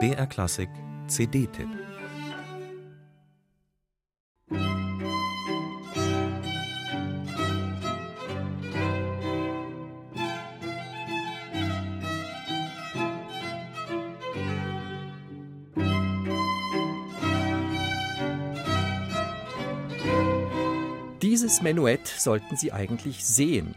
BR Klassik CD-Tipp Dieses Menuett sollten Sie eigentlich sehen,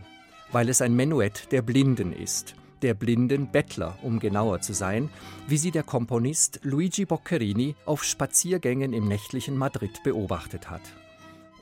weil es ein Menuett der Blinden ist, der blinden Bettler, um genauer zu sein, wie sie der Komponist Luigi Boccherini auf Spaziergängen im nächtlichen Madrid beobachtet hat.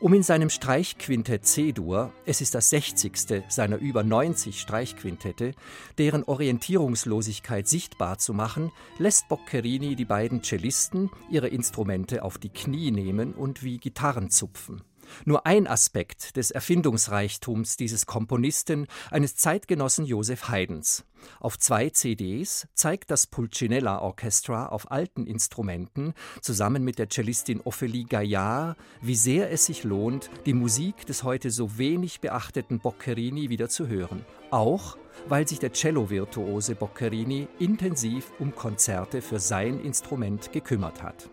Um in seinem Streichquintett C-Dur, es ist das 60. seiner über 90 Streichquintette, deren Orientierungslosigkeit sichtbar zu machen, lässt Boccherini die beiden Cellisten ihre Instrumente auf die Knie nehmen und wie Gitarren zupfen. Nur ein Aspekt des Erfindungsreichtums dieses Komponisten, eines Zeitgenossen Joseph Haydns. Auf zwei CDs zeigt das Pulcinella Orchestra auf alten Instrumenten zusammen mit der Cellistin Ophélie Gaillard, wie sehr es sich lohnt, die Musik des heute so wenig beachteten Boccherini wieder zu hören. Auch weil sich der Cello-Virtuose Boccherini intensiv um Konzerte für sein Instrument gekümmert hat.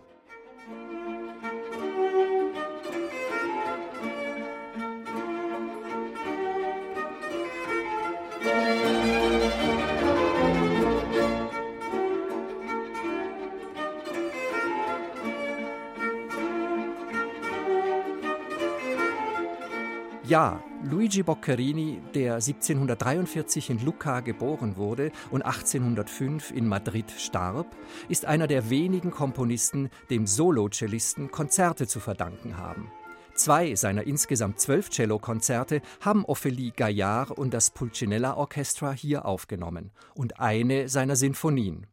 Ja, Luigi Boccherini, der 1743 in Lucca geboren wurde und 1805 in Madrid starb, ist einer der wenigen Komponisten, dem Solocellisten Konzerte zu verdanken haben. Zwei seiner insgesamt zwölf Cellokonzerte haben Ophélie Gaillard und das Pulcinella Orchestra hier aufgenommen und eine seiner Sinfonien.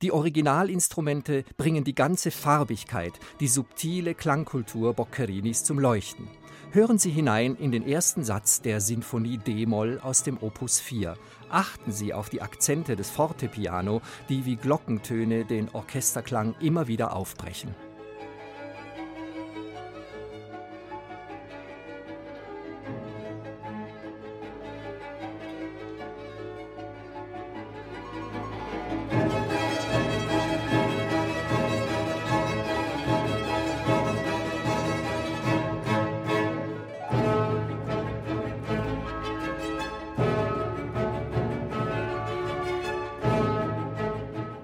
Die Originalinstrumente bringen die ganze Farbigkeit, die subtile Klangkultur Boccherinis zum Leuchten. Hören Sie hinein in den ersten Satz der Sinfonie D-Moll aus dem Opus 4. Achten Sie auf die Akzente des Fortepiano, die wie Glockentöne den Orchesterklang immer wieder aufbrechen.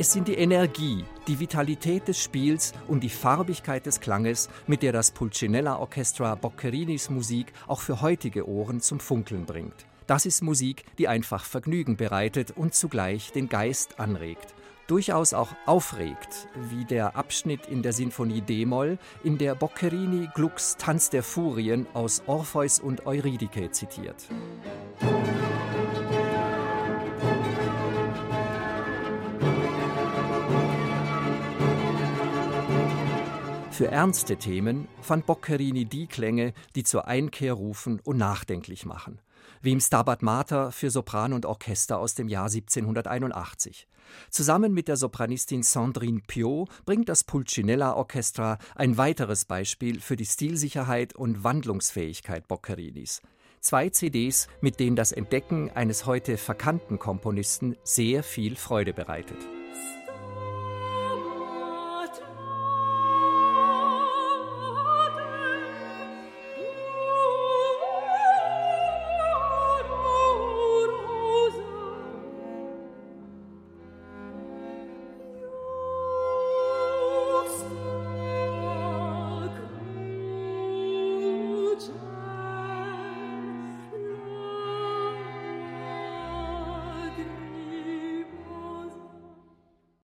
Es sind die Energie, die Vitalität des Spiels und die Farbigkeit des Klanges, mit der das Pulcinella Orchestra Boccherinis Musik auch für heutige Ohren zum Funkeln bringt. Das ist Musik, die einfach Vergnügen bereitet und zugleich den Geist anregt. Durchaus auch aufregt, wie der Abschnitt in der Sinfonie D-Moll, in der Boccherini Glucks Tanz der Furien aus Orpheus und Eurydike zitiert. Für ernste Themen fand Boccherini die Klänge, die zur Einkehr rufen und nachdenklich machen, wie im Stabat Mater für Sopran und Orchester aus dem Jahr 1781. Zusammen mit der Sopranistin Sandrine Piot bringt das Pulcinella Orchestra ein weiteres Beispiel für die Stilsicherheit und Wandlungsfähigkeit Boccherinis. Zwei CDs, mit denen das Entdecken eines heute verkannten Komponisten sehr viel Freude bereitet.